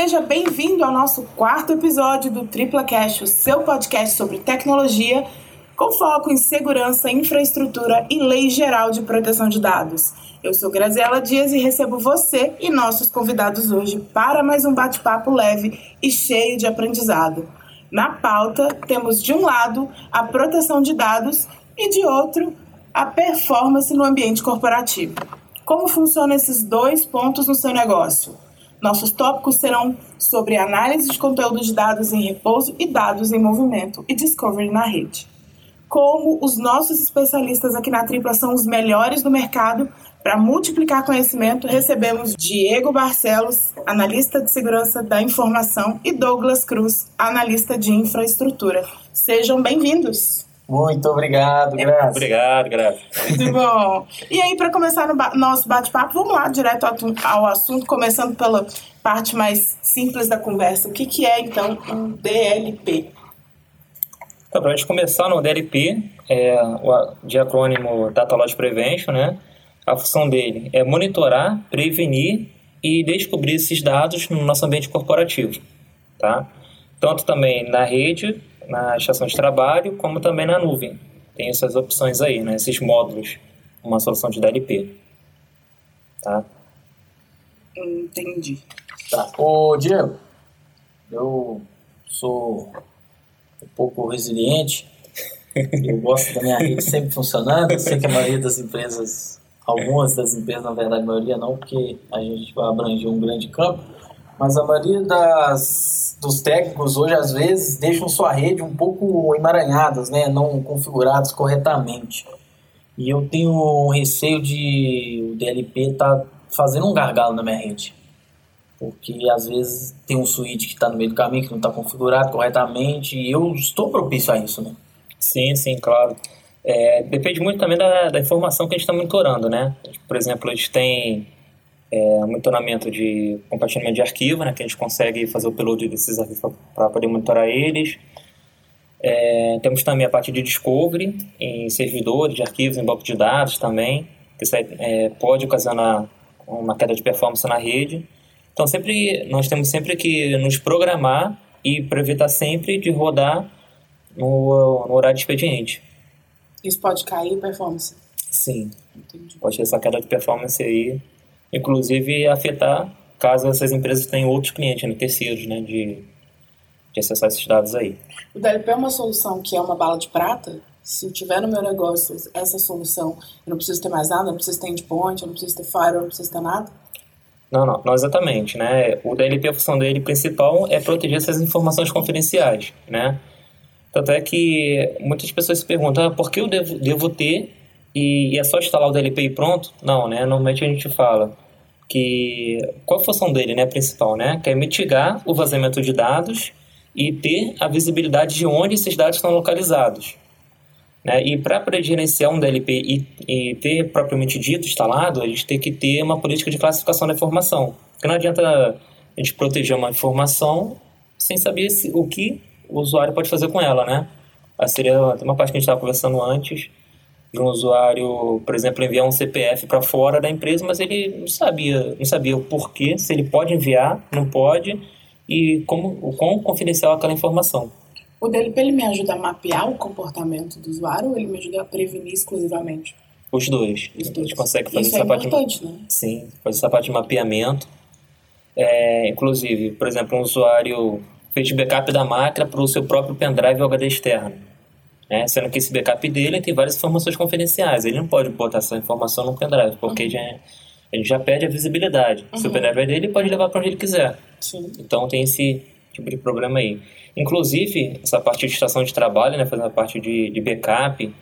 seja bem-vindo ao nosso quarto episódio do Tripla Cash, o seu podcast sobre tecnologia, com foco em segurança, infraestrutura e lei geral de proteção de dados. Eu sou Graziela Dias e recebo você e nossos convidados hoje para mais um bate-papo leve e cheio de aprendizado. Na pauta, temos de um lado a proteção de dados e de outro a performance no ambiente corporativo. Como funcionam esses dois pontos no seu negócio? Nossos tópicos serão sobre análise de conteúdo de dados em repouso e dados em movimento e discovery na rede. Como os nossos especialistas aqui na Tripla são os melhores do mercado, para multiplicar conhecimento, recebemos Diego Barcelos, analista de segurança da informação, e Douglas Cruz, analista de infraestrutura. Sejam bem-vindos! Muito obrigado, Graça. Obrigado, Graça. Muito bom. E aí, para começar no ba nosso bate-papo, vamos lá direto ao assunto, começando pela parte mais simples da conversa. O que, que é, então, um DLP? Então, para a gente começar no DLP, é, o, de acrônimo Data Loss Prevention, né? A função dele é monitorar, prevenir e descobrir esses dados no nosso ambiente corporativo, tá? Tanto também na rede na estação de trabalho, como também na nuvem. Tem essas opções aí, né? esses módulos, uma solução de DLP. Tá? Entendi. Tá. Ô, Diego, eu sou um pouco resiliente. Eu gosto da minha rede sempre funcionando. Eu sei que a maioria das empresas, algumas das empresas, na verdade, a maioria não, porque a gente vai abranger um grande campo mas a maioria das, dos técnicos hoje às vezes deixam sua rede um pouco emaranhadas, né, não configuradas corretamente. E eu tenho um receio de o DLP tá fazendo um gargalo na minha rede. Porque às vezes tem um switch que está no meio do caminho, que não está configurado corretamente, e eu estou propício a isso, né? Sim, sim, claro. É, depende muito também da, da informação que a gente está monitorando, né? Por exemplo, a gente tem é, monitoramento de compartilhamento de arquivo, né, que a gente consegue fazer o upload desses arquivos para poder monitorar eles. É, temos também a parte de discovery em servidores de arquivos, em banco de dados também, que isso é, pode ocasionar uma queda de performance na rede. Então sempre nós temos sempre que nos programar e para evitar sempre de rodar no, no, horário de expediente. Isso pode cair performance? Sim. Entendi. Pode ter essa queda de performance aí inclusive afetar caso essas empresas tenham outros clientes, né, terceiros, né, de, de acessar esses dados aí. O DLP é uma solução que é uma bala de prata? Se eu tiver no meu negócio essa solução, eu não preciso ter mais nada, eu não preciso ter endpoint, eu não preciso ter firewall, eu não preciso ter nada? Não, não, não exatamente, né? O DLP, a função dele principal é proteger essas informações confidenciais, né? Tanto é que muitas pessoas se perguntam, ah, por que eu devo, devo ter e, é só instalar o DLP e pronto? Não, né? Normalmente a gente fala que qual a função dele, né, principal, né? Que é mitigar o vazamento de dados e ter a visibilidade de onde esses dados estão localizados. Né? E para gerenciar um DLP e, e, ter propriamente dito instalado, a gente tem que ter uma política de classificação da informação. Porque não adianta a gente proteger uma informação sem saber se, o que o usuário pode fazer com ela, né? Seria uma parte que a gente estava conversando antes, de um usuário, por exemplo, enviar um CPF para fora da empresa, mas ele não sabia, não sabia o porquê, se ele pode enviar, não pode e como o quão confidencial é aquela informação. O DLP ele me ajuda a mapear o comportamento do usuário ou ele me ajuda a prevenir exclusivamente? Os dois. Os dois. A gente consegue fazer Isso essa é parte importante, de... né? Sim, fazer essa parte de mapeamento. É, inclusive, por exemplo, um usuário fez backup da máquina para o seu próprio pendrive ou HD externo né? Sendo que esse backup dele tem várias informações confidenciais. Ele não pode botar essa informação no pendrive, porque uhum. já, ele já perde a visibilidade. Uhum. Se o uhum. pendrive é dele, ele pode levar para onde ele quiser. Sim. Então tem esse tipo de problema aí. Inclusive, essa parte de estação de trabalho, né, fazendo a parte de, de backup,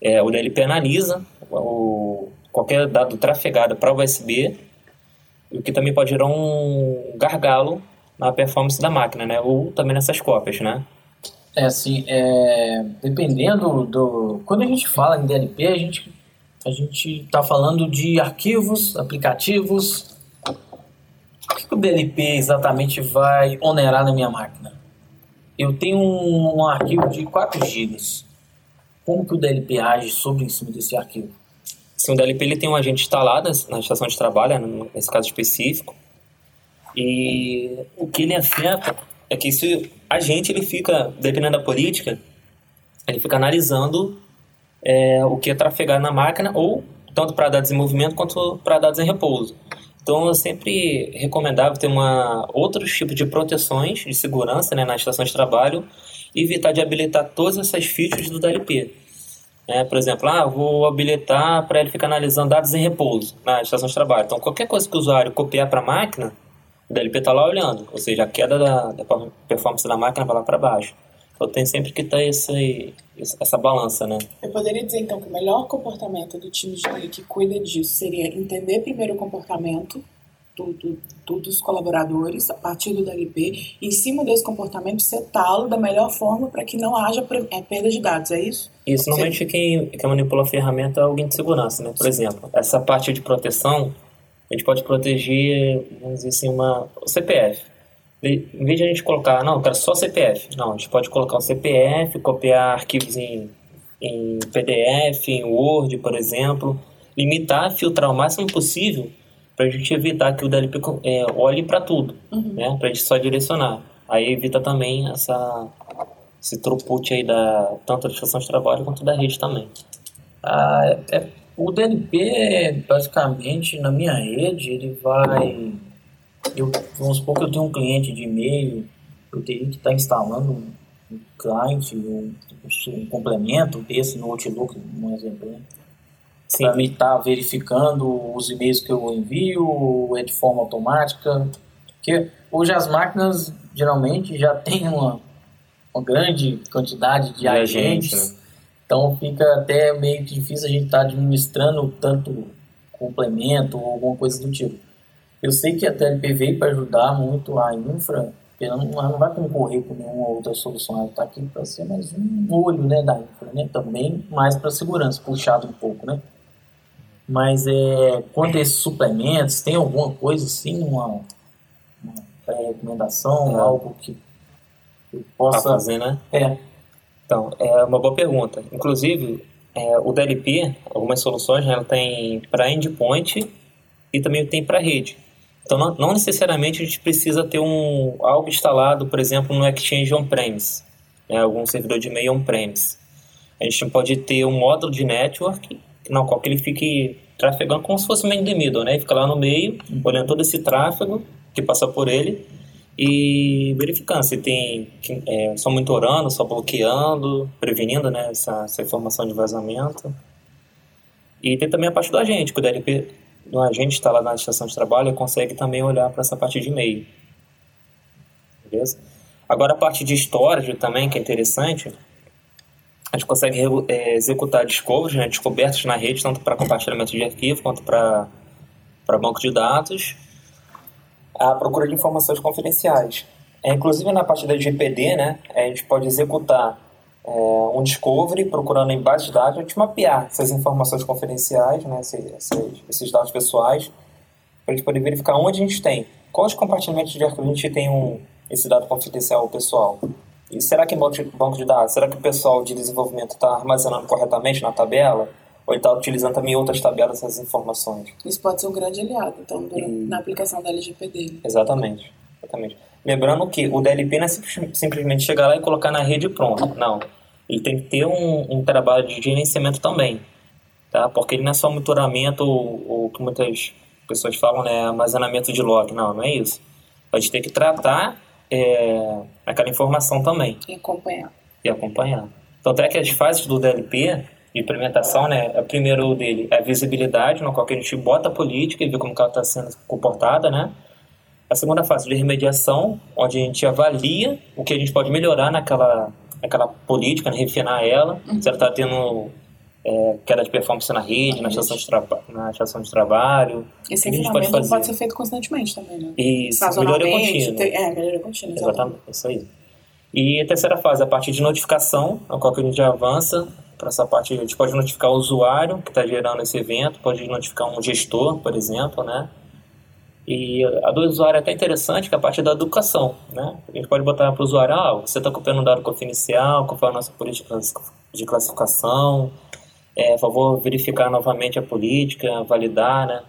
é, o DLP analisa o, qualquer dado trafegado para USB, o que também pode gerar um gargalo na performance da máquina, né? Ou também nessas cópias, né? É assim, é, dependendo do. Quando a gente fala em DLP, a gente a gente está falando de arquivos, aplicativos. O que, que o DLP exatamente vai onerar na minha máquina? Eu tenho um, um arquivo de 4 GB. Como que o DLP age sobre em cima desse arquivo? Sim, o DLP ele tem um agente instalado na estação de trabalho, nesse caso específico. E o que ele afeta é que se a gente ele fica, dependendo da política, ele fica analisando é, o que é trafegado na máquina, ou tanto para dados em movimento quanto para dados em repouso. Então, eu sempre recomendava ter uma, outros tipos de proteções de segurança né, na estação de trabalho e evitar de habilitar todas essas features do DLP. É, por exemplo, ah, vou habilitar para ele ficar analisando dados em repouso na estação de trabalho. Então, qualquer coisa que o usuário copiar para a máquina, o DLP está lá olhando, ou seja, a queda da, da performance da máquina vai lá para baixo. Então tem sempre que ter esse, essa balança, né? Eu poderia dizer então que o melhor comportamento do time de que cuida disso seria entender primeiro o comportamento do, do, do, dos colaboradores a partir do DLP, e em cima desse comportamento setá-lo da melhor forma para que não haja é, perda de dados, é isso? Isso, normalmente quem, quem manipula a ferramenta é alguém de segurança, né? Por exemplo, essa parte de proteção, a gente pode proteger, vamos dizer assim, uma, o CPF em vez de a gente colocar, não, eu quero só CPF. Não, a gente pode colocar o CPF, copiar arquivos em, em PDF, em Word, por exemplo. Limitar, filtrar o máximo possível para a gente evitar que o DLP é, olhe para tudo, uhum. né? Para a gente só direcionar. Aí evita também essa, esse throughput aí da, tanto da estação de trabalho quanto da rede também. Ah, é, o DLP, basicamente, na minha rede, ele vai eu, vamos supor que eu tenho um cliente de e-mail, eu teria que estar instalando um, um client, um, um, complemento desse no Outlook, um exemplo, né? Para me estar verificando os e-mails que eu envio, é de forma automática. Porque hoje as máquinas geralmente já têm uma, uma grande quantidade de, de agentes. agentes né? Então fica até meio difícil a gente estar administrando tanto complemento ou alguma coisa do tipo. Eu sei que a TLP veio para ajudar muito a infra, ela não, ela não vai concorrer com nenhuma outra solução, ela está aqui para ser mais um olho né, da infra, né? também mais para segurança, puxado um pouco. Né? Mas é, quanto a esses suplementos, tem alguma coisa assim, uma, uma recomendação, é. algo que eu possa pra fazer, né? É. Então, é uma boa pergunta. Inclusive, é, o DLP, algumas soluções, né, ela tem para endpoint e também tem para rede. Então, não, não, necessariamente a gente precisa ter um, algo instalado, por exemplo, no Exchange on-premise, né, algum servidor de e-mail on-premise. A gente pode ter um módulo de network no qual ele fique trafegando como se fosse um the middle, né? Ele fica lá no meio, olhando todo esse tráfego que passa por ele e verificando se tem é, só monitorando, só bloqueando, prevenindo né, essa, essa informação de vazamento. E tem também a parte do agente, que o DLP do agente está lá na estação de trabalho consegue também olhar para essa parte de e-mail. Beleza? Agora a parte de storage também, que é interessante, a gente consegue é, executar discoveries, né, descobertas na rede, tanto para compartilhamento de arquivo quanto para banco de dados, a procura de informações confidenciais. É, inclusive na parte da GPD, né, a gente pode executar é, um discovery procurando em base de dados, a gente mapear essas informações confidenciais, né, esses, esses dados pessoais, para a gente poder verificar onde a gente tem, quais compartilhamentos de arquivo a gente tem um, esse dado confidencial pessoal. E será que em banco de dados, será que o pessoal de desenvolvimento está armazenando corretamente na tabela? Ou está utilizando também outras tabelas essas informações? Isso pode ser um grande aliado, então, e... na aplicação da LGPD. Exatamente. Exatamente. Lembrando que o DLP não é simplesmente chegar lá e colocar na rede pronto. Não. Ele tem que ter um, um trabalho de gerenciamento também. Tá? Porque ele não é só monitoramento ou, o que muitas pessoas falam, né? Armazenamento de log. Não, não é isso. A gente tem que tratar é, aquela informação também. E acompanhar. E acompanhar. Então, até que as fases do DLP de implementação, né? O primeiro dele é a visibilidade, no qual a gente bota a política e vê como ela está sendo comportada, né? A segunda fase de remediação, onde a gente avalia o que a gente pode melhorar naquela, naquela política, né, refinar ela, uhum. se ela está tendo é, queda de performance na rede, na estação, de na estação de trabalho. Esse refinamento pode, pode, ser feito constantemente também, né? Isso, melhoria contínua. É, melhoria contínua, exatamente. exatamente. Isso aí. E a terceira fase, a parte de notificação, a qual a gente avança para essa parte, a gente pode notificar o usuário que está gerando esse evento, pode notificar um gestor, por exemplo, né? E a do usuário é até interessante, que é a parte da educação, né? A gente pode botar para o usuário, ah, você está copiando um dado confidencial, qual foi a nossa política de classificação, é, favor, verificar novamente a política, validar, né?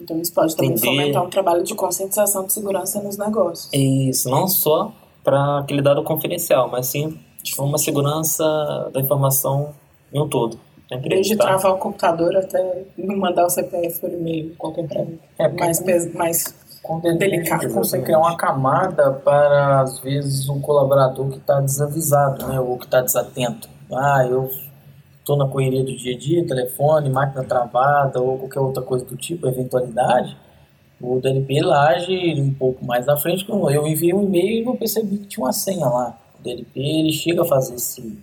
Então isso pode também Entender. fomentar um trabalho de conscientização de segurança nos negócios. Isso, não só para aquele dado confidencial, mas sim de uma segurança da informação em um todo. Desde tá? travar o computador até mandar o CPF por e-mail, qualquer coisa. É, mais, mais com o Delicado, você criar uma camada para, às vezes, um colaborador que está desavisado, né? Ou que está desatento. Ah, eu estou na correria do dia a dia, telefone, máquina travada ou qualquer outra coisa do tipo, eventualidade. O DLP age um pouco mais na frente. Eu enviei um e-mail e eu percebi que tinha uma senha lá. O DLP ele chega a fazer esse,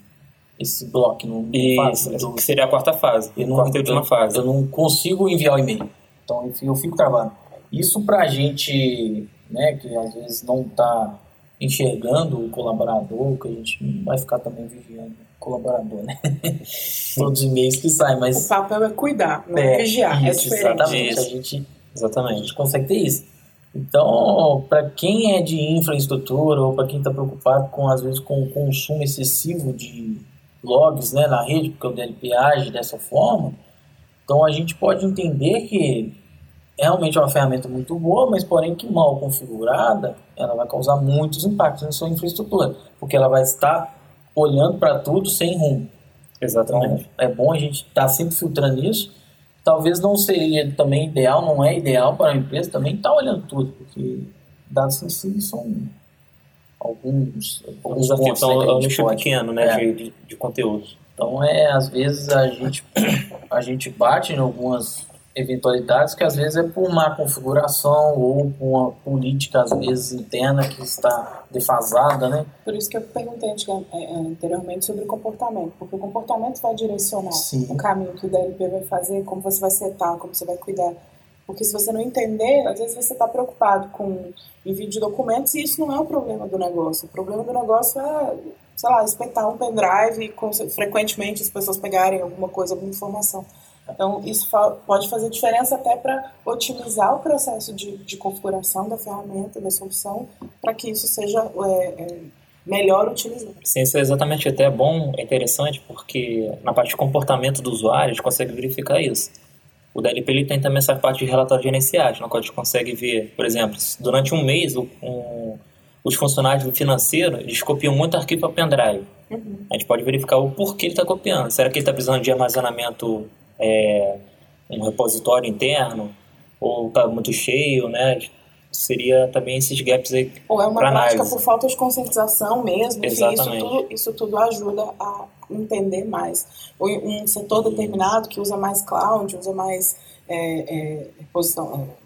esse bloco. Não Isso, do- que seria a quarta fase, eu a não, quarta e última eu, fase. eu não consigo enviar o e-mail. Então eu fico, eu fico travado. Isso pra gente, né, que às vezes não tá enxergando o colaborador, que a gente não vai ficar também vigiando o colaborador, né? Todos os e-mails que saem, O mas papel é cuidar, não é, vigiar. É diferente. exatamente. A gente, a Exatamente. gente consegue ter isso. Então, para quem é de infraestrutura ou para quem está preocupado com às vezes com o consumo excessivo de logs, né, na rede, porque o DLP age dessa forma, então a gente pode entender que realmente é uma ferramenta muito boa, mas porém que mal configurada, ela vai causar muitos impactos na sua infraestrutura, porque ela vai estar olhando para tudo sem rumo. Então, Exatamente. é bom a gente estar sempre filtrando isso. Talvez não seria também ideal, não é ideal para a empresa também estar olhando tudo, porque dados sensíveis são alguns, alguns né, a é um gente nicho pequeno, né, É. de, de, de conteúdo. Então é, às vezes a gente a gente bate em algumas eventualidades que às vezes é por má configuração ou por uma política às vezes interna que está defasada, né? Por isso que eu perguntei antiga- é, é, anteriormente sobre o comportamento, porque o comportamento vai direcionar Sim. o caminho que o DLP vai fazer, como você vai setar, como você vai cuidar. Porque se você não entender, às vezes você está preocupado com envio de documentos e isso não é o problema do negócio. O problema do negócio é, sei lá, espetar um pendrive e frequentemente as pessoas pegarem alguma coisa, alguma informação. Então, isso pode fazer diferença até para otimizar o processo de, de configuração da ferramenta, da solução, para que isso seja é, é, melhor utilizado. Sim, isso é exatamente até bom, é interessante, porque na parte de comportamento do usuário, a gente consegue verificar isso. O DLP ele tem também essa parte de relatórios gerenciais, na qual a gente consegue ver, por exemplo, durante um mês um- os funcionários do financeiro eles copiam muito arquivo para pendrive. Uhum. A gente pode verificar o porquê ele está copiando. Será que ele está precisando de armazenamento, é, um repositório interno, ou está muito cheio, né? Seria também esses gaps aí Ou é uma prática análise. por falta de conscientização mesmo. Enfim, isso Exatamente. tudo, isso tudo ajuda a entender mais. Ou um setor determinado que usa mais cloud, usa mais é, é, reposição, é,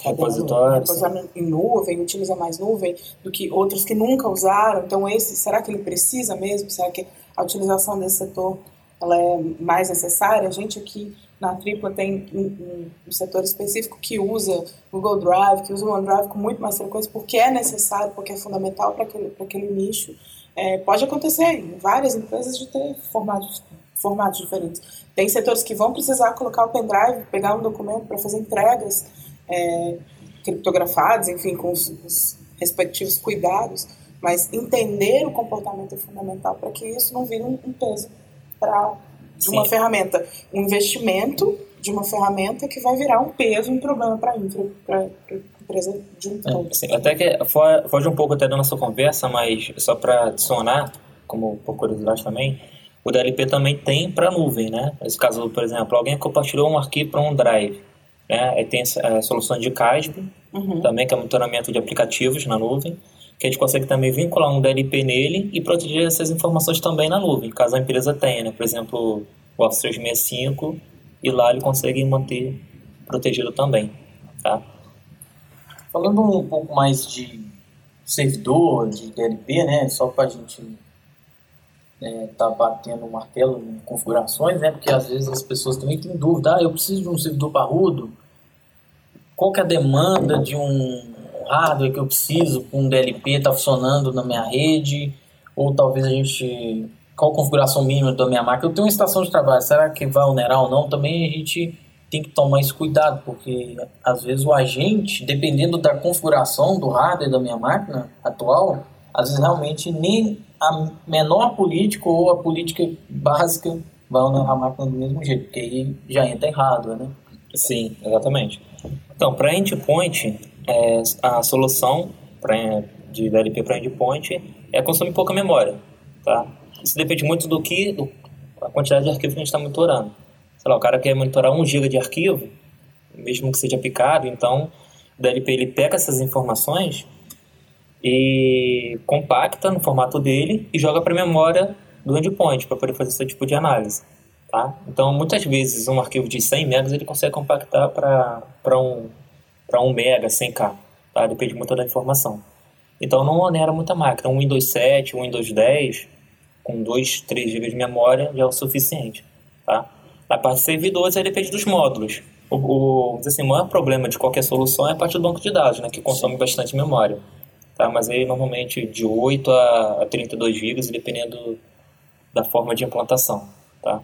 Repositório, repositório em nuvem, utiliza mais nuvem do que outros que nunca usaram. Então, esse, será que ele precisa mesmo? Será que a utilização desse setor ela é mais necessária? A gente aqui na Tripla tem um, um- setor específico que usa Google Drive, que usa o OneDrive com muito mais frequência, porque é necessário, porque é fundamental para aquele, aquele nicho. É, pode acontecer em várias empresas de ter formatos, formatos diferentes. Tem setores que vão precisar colocar o pendrive, pegar um documento para fazer entregas é, criptografadas, enfim, com os, os respectivos cuidados, mas entender o comportamento é fundamental para que isso não vire um peso para de uma Sim. ferramenta, um investimento de uma ferramenta que vai virar um peso, um problema para a infra, para empresa de um todo. Sim, até que fo- foge um pouco até da nossa conversa, mas só para adicionar, como por curiosidade também, o DLP também tem para nuvem, né? Nesse caso, por exemplo, alguém compartilhou um arquivo para um drive, né? Aí tem a solução de CASB, Uhum. também que é monitoramento de aplicativos na nuvem, que a gente consegue também vincular um DLP nele e proteger essas informações também na nuvem, caso a empresa tenha, né? Por exemplo, o Office 365, e lá ele consegue manter protegido também, tá? Falando um pouco mais de servidor, de DLP, né? Só para a gente né, tá batendo o martelo em configurações, né? Porque às vezes as pessoas também têm dúvida, ah, eu preciso de um servidor parrudo, qual que é a demanda de um hardware que eu preciso com um DLP está funcionando na minha rede, ou talvez a gente qual a configuração mínima da minha máquina. Eu tenho uma estação de trabalho, será que vai onerar ou não? Também a gente tem que tomar esse cuidado, porque às vezes o agente, dependendo da configuração do hardware da minha máquina atual, às vezes realmente nem a menor política ou a política básica vai onerar a máquina do mesmo jeito, porque aí já entra hardware, né? Sim, exatamente. Então, para endpoint, é, a solução pra, de DLP para endpoint é consumir pouca memória, tá? Isso depende muito do que, do, a quantidade de arquivo que a gente está monitorando. Sei lá, o cara quer monitorar 1 GB de arquivo, mesmo que seja picado, então o DLP ele pega essas informações e compacta no formato dele e joga para a memória do endpoint para poder fazer esse tipo de análise. Tá? Então, muitas vezes, um arquivo de 100 megas ele consegue compactar para um, para 1 mega, 100k. Tá? Depende muito da informação. Então, não onera muita máquina. Um Windows 7, um Windows 10, com 2, 3 GB de memória já é o suficiente. Tá? Na parte de servidores, aí depende dos módulos. O, o, assim, o maior problema de qualquer solução é a parte do banco de dados, né, que consome bastante memória. Tá? Mas aí, normalmente, de 8 a 32 GB, dependendo da forma de implantação. Tá?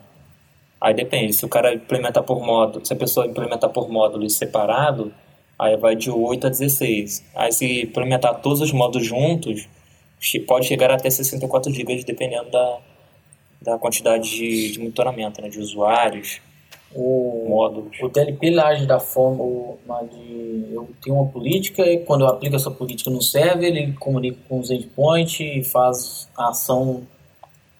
Aí depende, se o cara implementar por módulo, se a pessoa implementar por módulos separado, aí vai de 8 a 16. Aí se implementar todos os módulos juntos, pode chegar até 64 GB, dependendo da, da quantidade de, de monitoramento, né, de usuários, o, módulos. O TLP age da forma de eu tenho uma política e quando eu aplico essa política no server, ele comunica com os endpoints e faz a ação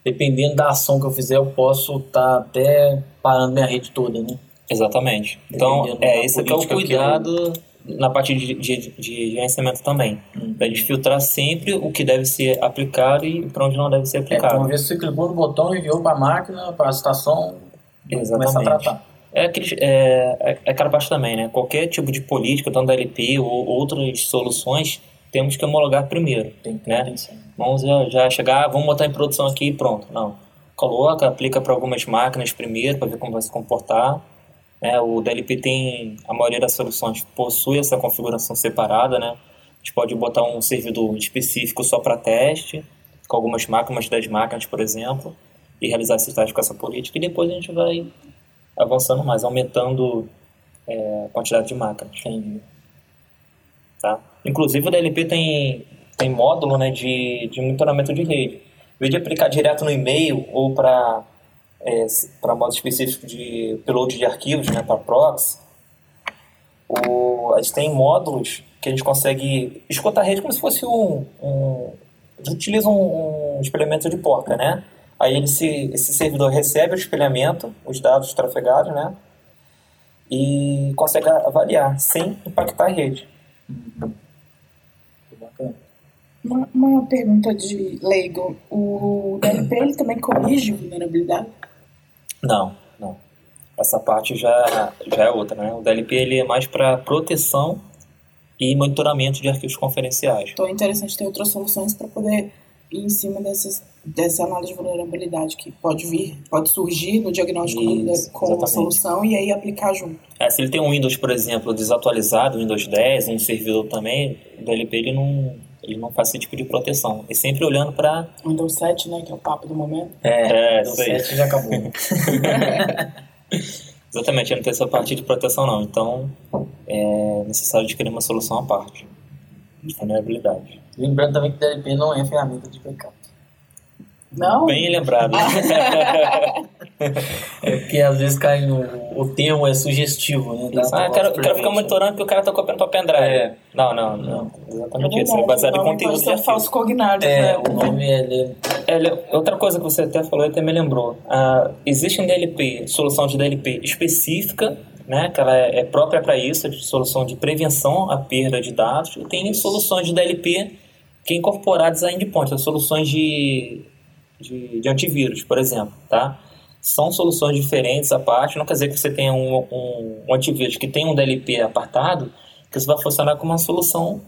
dependendo da ação que eu fizer, eu posso estar tá até parando minha rede toda, né? Exatamente. Então, é, esse aqui é o cuidado eu... na parte de, de, de gerenciamento também. Hum. Para gente filtrar sempre o que deve ser aplicado e para onde não deve ser aplicado. É, uma vez você clicou no botão, enviou para a máquina, para a estação, Exatamente. começa a tratar. É, aquele, é, é, é aquela parte também, né? Qualquer tipo de política, tanto da LP ou outras soluções, temos que homologar primeiro, tem, né? Tem vamos já chegar, vamos botar em produção aqui e pronto. Não. Coloca, aplica para algumas máquinas primeiro para ver como vai se comportar. É, o DLP tem, a maioria das soluções possui essa configuração separada, né? A gente pode botar um servidor específico só para teste, com algumas máquinas, 10 máquinas, por exemplo, e realizar esse teste com essa política, e depois a gente vai avançando mais, aumentando é, a quantidade de máquinas. Tá? Inclusive o DLP tem, tem módulo né, de, de monitoramento de rede. Em vez de aplicar direto no e-mail ou para é, para modo específico de upload de arquivos, né, para proxy, o, a gente tem módulos que a gente consegue escutar a rede como se fosse um... um a gente utiliza um, um espelhamento de porta, né? Aí ele se, esse servidor recebe o espelhamento, os dados trafegados, né? E consegue avaliar sem impactar a rede. Uhum. Uma, uma pergunta de leigo. O DLP ele também corrige vulnerabilidade? Não, não. Essa parte já, já é outra, né? O DLP ele é mais para proteção e monitoramento de arquivos conferenciais. Então é interessante ter outras soluções para poder ir em cima dessas, dessa análise de vulnerabilidade que pode vir, pode surgir no diagnóstico Isso, com a solução e aí aplicar junto. É, se ele tem um Windows, por exemplo, desatualizado, Windows 10, um servidor também, o DLP ele não, ele não faz esse tipo de proteção. É sempre olhando para. Windows 7, né? Que é o papo do momento. É, é Windows 7 já acabou. Exatamente, ele não tem essa parte de proteção, não. Então, é necessário adquirir uma solução à parte de vulnerabilidade. Lembrando também que DLP não é ferramenta de backup. Não? Bem lembrado. é porque às vezes cai no. O termo é sugestivo, né? ah, eu quero, quero ficar monitorando porque o cara tá copiando pra pendrive. É. Não, não, não. Exatamente é isso. É baseado em conteúdo de falso cognato, é, né? O nome é, é. Outra coisa que você até falou, até me lembrou. Ah, existe um DLP, solução de DLP específica né, que ela é, é própria para isso, de solução de prevenção à perda de dados, e tem soluções de DLP que é incorporadas a endpoint, soluções de de, de antivírus, por exemplo, tá? São soluções diferentes à parte, não quer dizer que você tenha um, um, um antivírus que tem um DLP apartado, que isso vai funcionar como uma solução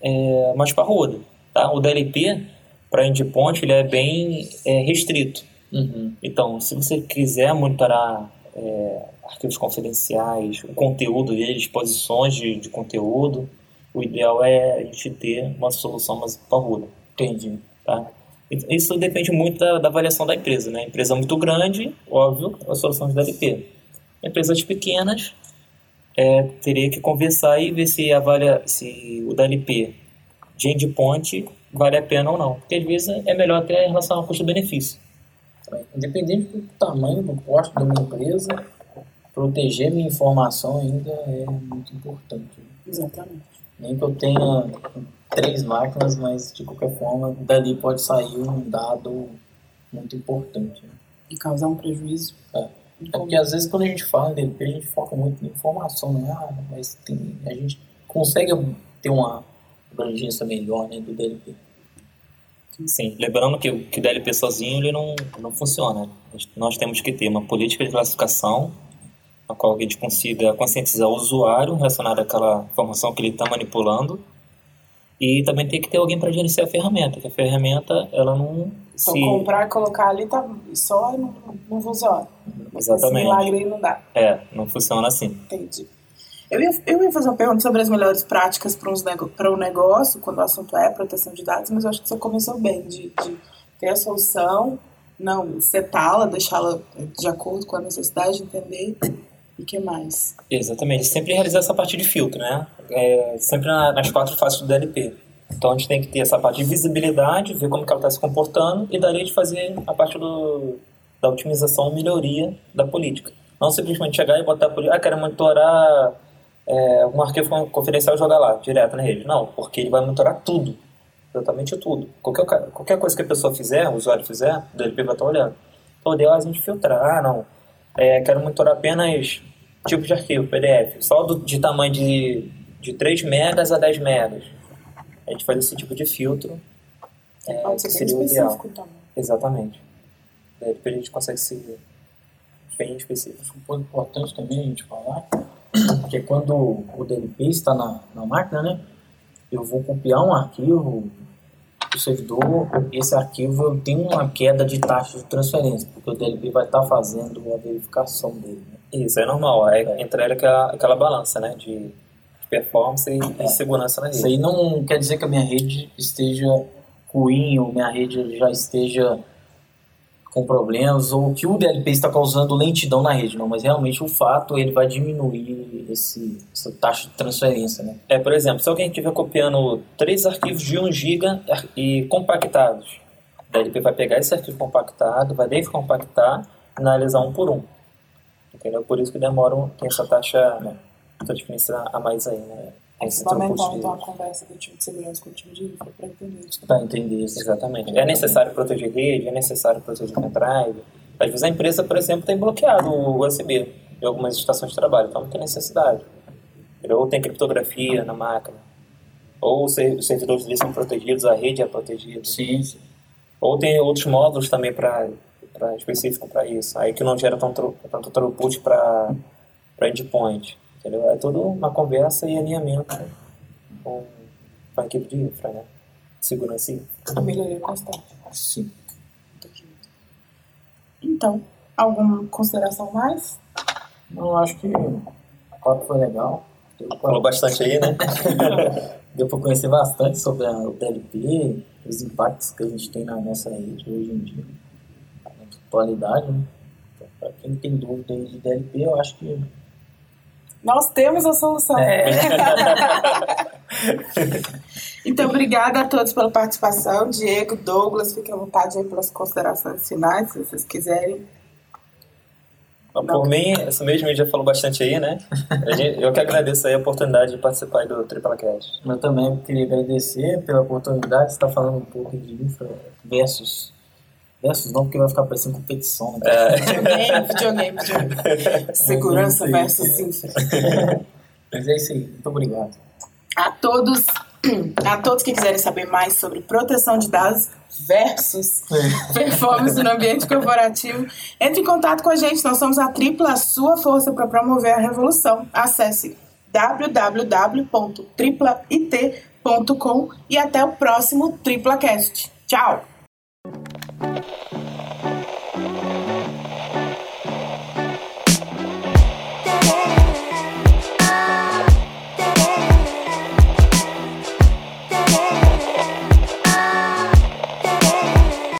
é, mais parruda, tá? O DLP, para endpoint, ele é bem é, restrito. Uhum. Então, se você quiser monitorar é, arquivos confidenciais, o conteúdo dele, exposições de, de conteúdo, o ideal é a gente ter uma solução mais parruda. Entendi. Tá? Isso depende muito da, da avaliação da empresa. Né? Empresa muito grande, óbvio, a solução de DLP. Empresas pequenas, é, teria que conversar e ver se, avalia, se o DLP de endpoint vale a pena ou não. Porque às vezes é melhor até em relação ao custo-benefício. Independente do tamanho do posto da minha empresa, proteger minha informação ainda é muito importante. Exatamente. Nem que eu tenha três máquinas, mas de qualquer forma, dali pode sair um dado muito importante. né? E causar um prejuízo. É. É porque às vezes quando a gente fala em DLP, a gente foca muito em informação, né? Ah, mas tem, a gente consegue ter uma abrangência melhor né, do DLP. Sim, lembrando que, que o DLP sozinho ele não, não funciona. Nós temos que ter uma política de classificação, na qual a gente consiga conscientizar o usuário relacionado àquela informação que ele está manipulando, e também tem que ter alguém para gerenciar a ferramenta, que a ferramenta ela não Então, se comprar e colocar ali tá só e não, não funciona. Esse exatamente milagre aí não dá. é não funciona assim. Entendi. Eu ia, eu ia fazer uma pergunta sobre as melhores práticas para nego, um negócio, quando o assunto é proteção de dados, mas eu acho que você começou bem, de, de ter a solução, não setá-la, deixá-la de acordo com a necessidade, entender. O que mais? Exatamente, sempre realizar essa parte de filtro, né? É, sempre na- nas quatro fases do DLP. Então a gente tem que ter essa parte de visibilidade, ver como que ela está se comportando e daí de fazer a parte do, da otimização melhoria da política. Não simplesmente chegar e botar a política, ah, quero monitorar é, um arquivo con- confidencial e jogar lá, direto na rede. Não, porque ele vai monitorar tudo, exatamente tudo. Qualquer, qualquer coisa que a pessoa fizer, o usuário fizer, o DLP vai estar olhando. Então ideal a gente filtrar, ah, não, é, quero monitorar apenas tipo de arquivo, PDF, só do, de tamanho de, de 3 megas a 10 megas. A gente faz esse tipo de filtro, é, Pode que ser bem seria o ideal. específico também. Exatamente. Daí depois a gente consegue ser bem específico. Um ponto importante também a gente falar, que é quando o DLP está na, na máquina, né? Eu vou copiar um arquivo do servidor, esse arquivo tenho uma queda de taxa de transferência, porque o DLP vai estar fazendo a verificação dele. Né? Isso, é normal. É, entra ele aquela, aquela balança, né? De performance e, e segurança na Isso rede. aí não quer dizer que a minha rede esteja ruim ou minha rede já esteja com problemas ou que o DLP está causando lentidão na rede, não, mas realmente o fato ele vai diminuir esse, essa taxa de transferência, né? É, por exemplo, se alguém estiver copiando três arquivos de 1 GB e compactados, o DLP vai pegar esse arquivo compactado, vai descompactar e analisar um por um. Entendeu? Por isso que demora, tem essa taxa, né, diferença a mais aí, né? É fundamental, então, a conversa do time de segurança com o time de infra para entender isso. Para entender isso. Exatamente. É necessário proteger rede, é necessário proteger pendrive. Às vezes a empresa, por exemplo, tem bloqueado o USB em algumas estações de trabalho, então não tem necessidade. Ou tem criptografia na máquina. Ou os ser- os servidores ali são protegidos, a rede é protegida. Sim, sim. Ou tem outros módulos também para específico para isso. Aí que não gera tanto, tanto throughput para endpoint. Entendeu? É tudo uma conversa e alinhamento com, com a equipe de infra, né? Segurança e. A melhoria constante. sim. Então, alguma consideração mais? Eu acho que o papo foi legal. Deu Falou bastante aí, né? Deu para conhecer bastante sobre a- o DLP, os impactos que a gente tem na nossa rede hoje em dia, na atualidade. Né? Então, para quem tem dúvida aí de DLP, eu acho que Nós temos a solução. É. então, obrigada a todos pela participação. Diego, Douglas, fiquem à vontade aí pelas considerações finais, se vocês quiserem. Mas Por mim, essa mesmo já falou bastante aí, né? Eu que agradeço aí a oportunidade de participar do TriplaCast. eu também queria agradecer pela oportunidade de estar falando um pouco de infra versus. Versus não, porque vai ficar parecendo competição. Né? Videogame, videogame, videogame. Segurança versus sim. infra. Mas é isso aí. Muito obrigado. A todos, a todos que quiserem saber mais sobre proteção de dados versus performance no ambiente corporativo, entre em contato com a gente. Nós somos a tripla sua força para promover a revolução. Acesse www.triplat.com e até o próximo TriplaCast. Tchau!